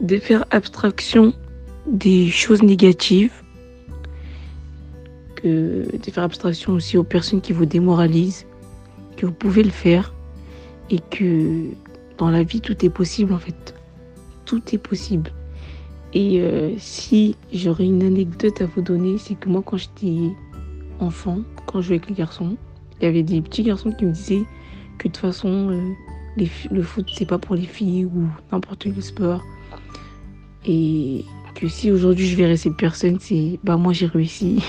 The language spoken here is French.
de faire abstraction des choses négatives, de faire abstraction aussi aux personnes qui vous démoralisent, que vous pouvez le faire et que dans la vie tout est possible en fait. Tout est possible. Et euh, si j'aurais une anecdote à vous donner, c'est que moi quand j'étais enfant, quand je jouais avec les garçons, il y avait des petits garçons qui me disaient que de toute façon euh, le foot c'est pas pour les filles ou n'importe quel sport. Et que si aujourd'hui je verrais ces personnes, c'est bah moi j'ai réussi.